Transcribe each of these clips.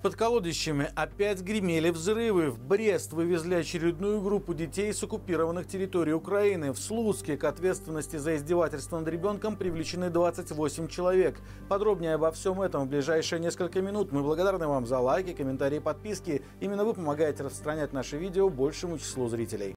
Под колодищами опять гремели взрывы. В Брест вывезли очередную группу детей с оккупированных территорий Украины. В Слуцке к ответственности за издевательство над ребенком привлечены 28 человек. Подробнее обо всем этом в ближайшие несколько минут. Мы благодарны вам за лайки, комментарии, подписки. Именно вы помогаете распространять наши видео большему числу зрителей.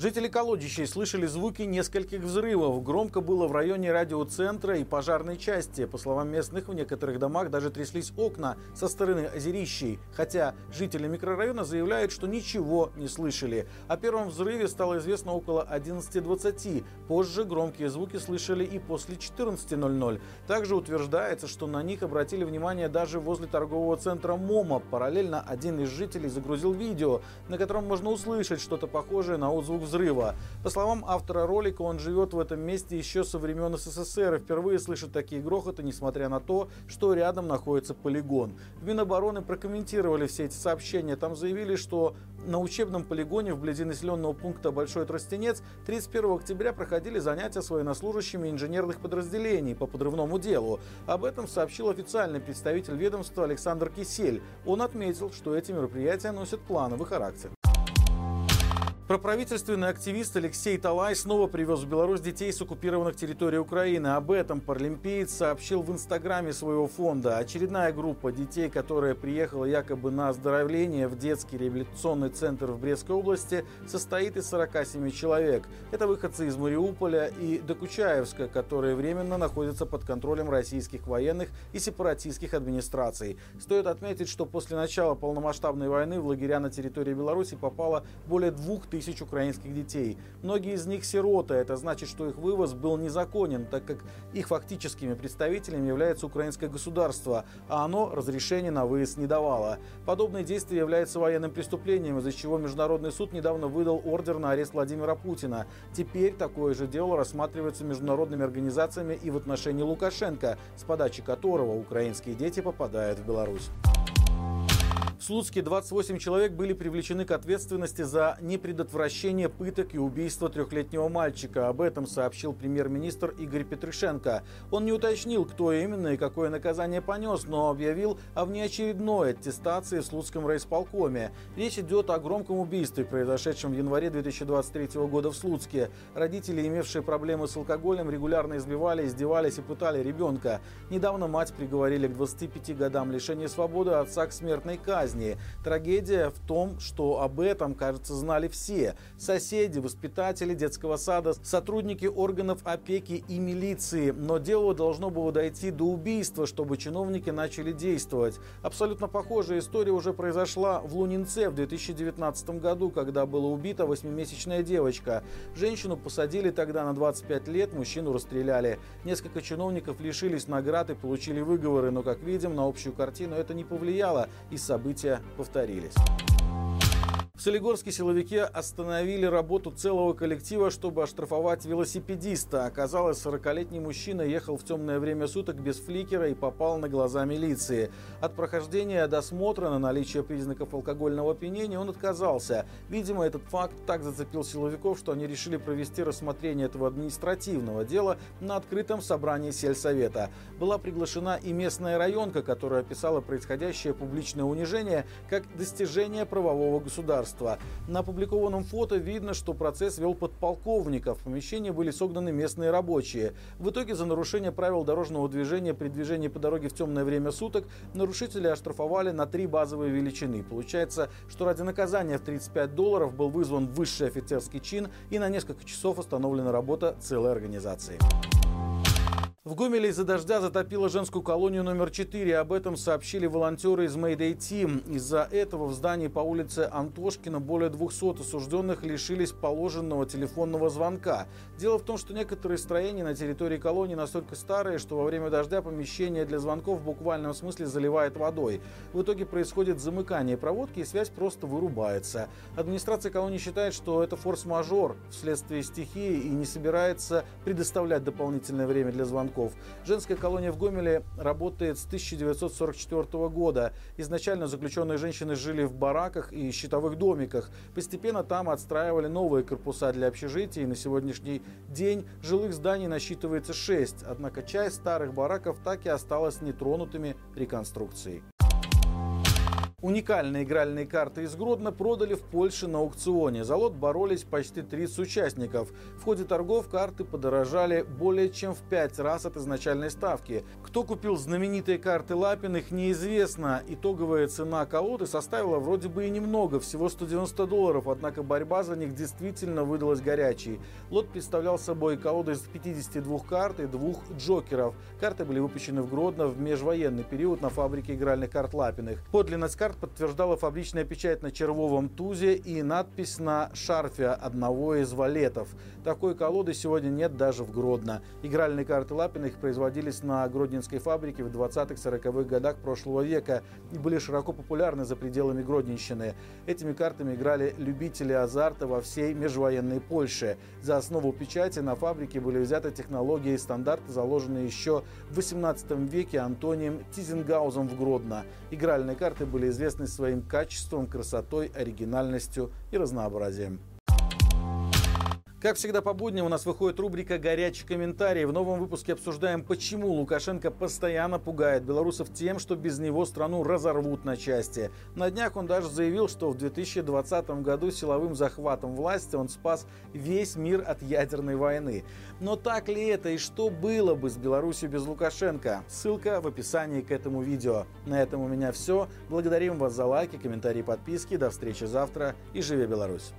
Жители Колодищей слышали звуки нескольких взрывов. Громко было в районе радиоцентра и пожарной части. По словам местных, в некоторых домах даже тряслись окна со стороны озерищей. Хотя жители микрорайона заявляют, что ничего не слышали. О первом взрыве стало известно около 11.20. Позже громкие звуки слышали и после 14.00. Также утверждается, что на них обратили внимание даже возле торгового центра МОМА. Параллельно один из жителей загрузил видео, на котором можно услышать что-то похожее на отзвук взрыва. По словам автора ролика, он живет в этом месте еще со времен СССР и впервые слышит такие грохоты, несмотря на то, что рядом находится полигон. В Минобороны прокомментировали все эти сообщения. Там заявили, что на учебном полигоне вблизи населенного пункта Большой Тростенец 31 октября проходили занятия с военнослужащими инженерных подразделений по подрывному делу. Об этом сообщил официальный представитель ведомства Александр Кисель. Он отметил, что эти мероприятия носят плановый характер. Проправительственный активист Алексей Талай снова привез в Беларусь детей с оккупированных территорий Украины. Об этом паралимпиец сообщил в инстаграме своего фонда. Очередная группа детей, которая приехала якобы на оздоровление в детский реабилитационный центр в Брестской области, состоит из 47 человек. Это выходцы из Мариуполя и Докучаевска, которые временно находятся под контролем российских военных и сепаратистских администраций. Стоит отметить, что после начала полномасштабной войны в лагеря на территории Беларуси попало более двух тысяч тысяч украинских детей. Многие из них сироты. Это значит, что их вывоз был незаконен, так как их фактическими представителями является украинское государство, а оно разрешения на выезд не давало. Подобные действия являются военным преступлением, из-за чего Международный суд недавно выдал ордер на арест Владимира Путина. Теперь такое же дело рассматривается международными организациями и в отношении Лукашенко, с подачи которого украинские дети попадают в Беларусь. В Слуцке 28 человек были привлечены к ответственности за непредотвращение пыток и убийство трехлетнего мальчика. Об этом сообщил премьер-министр Игорь Петрышенко. Он не уточнил, кто именно и какое наказание понес, но объявил о внеочередной аттестации в Слуцком райисполкоме. Речь идет о громком убийстве, произошедшем в январе 2023 года в Слуцке. Родители, имевшие проблемы с алкоголем, регулярно избивали, издевались и пытали ребенка. Недавно мать приговорили к 25 годам лишения свободы, отца к смертной казни казни. Трагедия в том, что об этом, кажется, знали все. Соседи, воспитатели детского сада, сотрудники органов опеки и милиции. Но дело должно было дойти до убийства, чтобы чиновники начали действовать. Абсолютно похожая история уже произошла в Лунинце в 2019 году, когда была убита восьмимесячная девочка. Женщину посадили тогда на 25 лет, мужчину расстреляли. Несколько чиновников лишились наград и получили выговоры, но, как видим, на общую картину это не повлияло, и события события повторились. В Солигорске силовики остановили работу целого коллектива, чтобы оштрафовать велосипедиста. Оказалось, 40-летний мужчина ехал в темное время суток без фликера и попал на глаза милиции. От прохождения досмотра на наличие признаков алкогольного опьянения он отказался. Видимо, этот факт так зацепил силовиков, что они решили провести рассмотрение этого административного дела на открытом собрании сельсовета. Была приглашена и местная районка, которая описала происходящее публичное унижение как достижение правового государства государства. На опубликованном фото видно, что процесс вел подполковников. В помещении были согнаны местные рабочие. В итоге за нарушение правил дорожного движения при движении по дороге в темное время суток нарушители оштрафовали на три базовые величины. Получается, что ради наказания в 35 долларов был вызван высший офицерский чин и на несколько часов остановлена работа целой организации. В Гомеле из-за дождя затопило женскую колонию номер 4. Об этом сообщили волонтеры из Mayday Team. Из-за этого в здании по улице Антошкина более 200 осужденных лишились положенного телефонного звонка. Дело в том, что некоторые строения на территории колонии настолько старые, что во время дождя помещение для звонков в буквальном смысле заливает водой. В итоге происходит замыкание проводки и связь просто вырубается. Администрация колонии считает, что это форс-мажор вследствие стихии и не собирается предоставлять дополнительное время для звонков звонков. Женская колония в Гомеле работает с 1944 года. Изначально заключенные женщины жили в бараках и щитовых домиках. Постепенно там отстраивали новые корпуса для общежития, и на сегодняшний день жилых зданий насчитывается 6. Однако часть старых бараков так и осталась нетронутыми реконструкцией. Уникальные игральные карты из Гродно продали в Польше на аукционе. За лот боролись почти 30 участников. В ходе торгов карты подорожали более чем в 5 раз от изначальной ставки. Кто купил знаменитые карты Лапиных, неизвестно. Итоговая цена колоды составила вроде бы и немного, всего 190 долларов, однако борьба за них действительно выдалась горячей. Лот представлял собой колоду из 52 карт и двух джокеров. Карты были выпущены в Гродно в межвоенный период на фабрике игральных карт Лапиных. Подлинность карт подтверждала фабричная печать на червовом тузе и надпись на шарфе одного из валетов. Такой колоды сегодня нет даже в Гродно. Игральные карты Лапиных производились на Гродненской фабрике в 20-40-х годах прошлого века и были широко популярны за пределами Гродненщины. Этими картами играли любители азарта во всей межвоенной Польше. За основу печати на фабрике были взяты технологии и стандарты, заложенные еще в 18 веке Антонием Тизенгаузом в Гродно. Игральные карты были известны своим качеством, красотой, оригинальностью и разнообразием. Как всегда по будням у нас выходит рубрика «Горячий комментарий». В новом выпуске обсуждаем, почему Лукашенко постоянно пугает белорусов тем, что без него страну разорвут на части. На днях он даже заявил, что в 2020 году силовым захватом власти он спас весь мир от ядерной войны. Но так ли это и что было бы с Беларусью без Лукашенко? Ссылка в описании к этому видео. На этом у меня все. Благодарим вас за лайки, комментарии, подписки. До встречи завтра и живи Беларусь!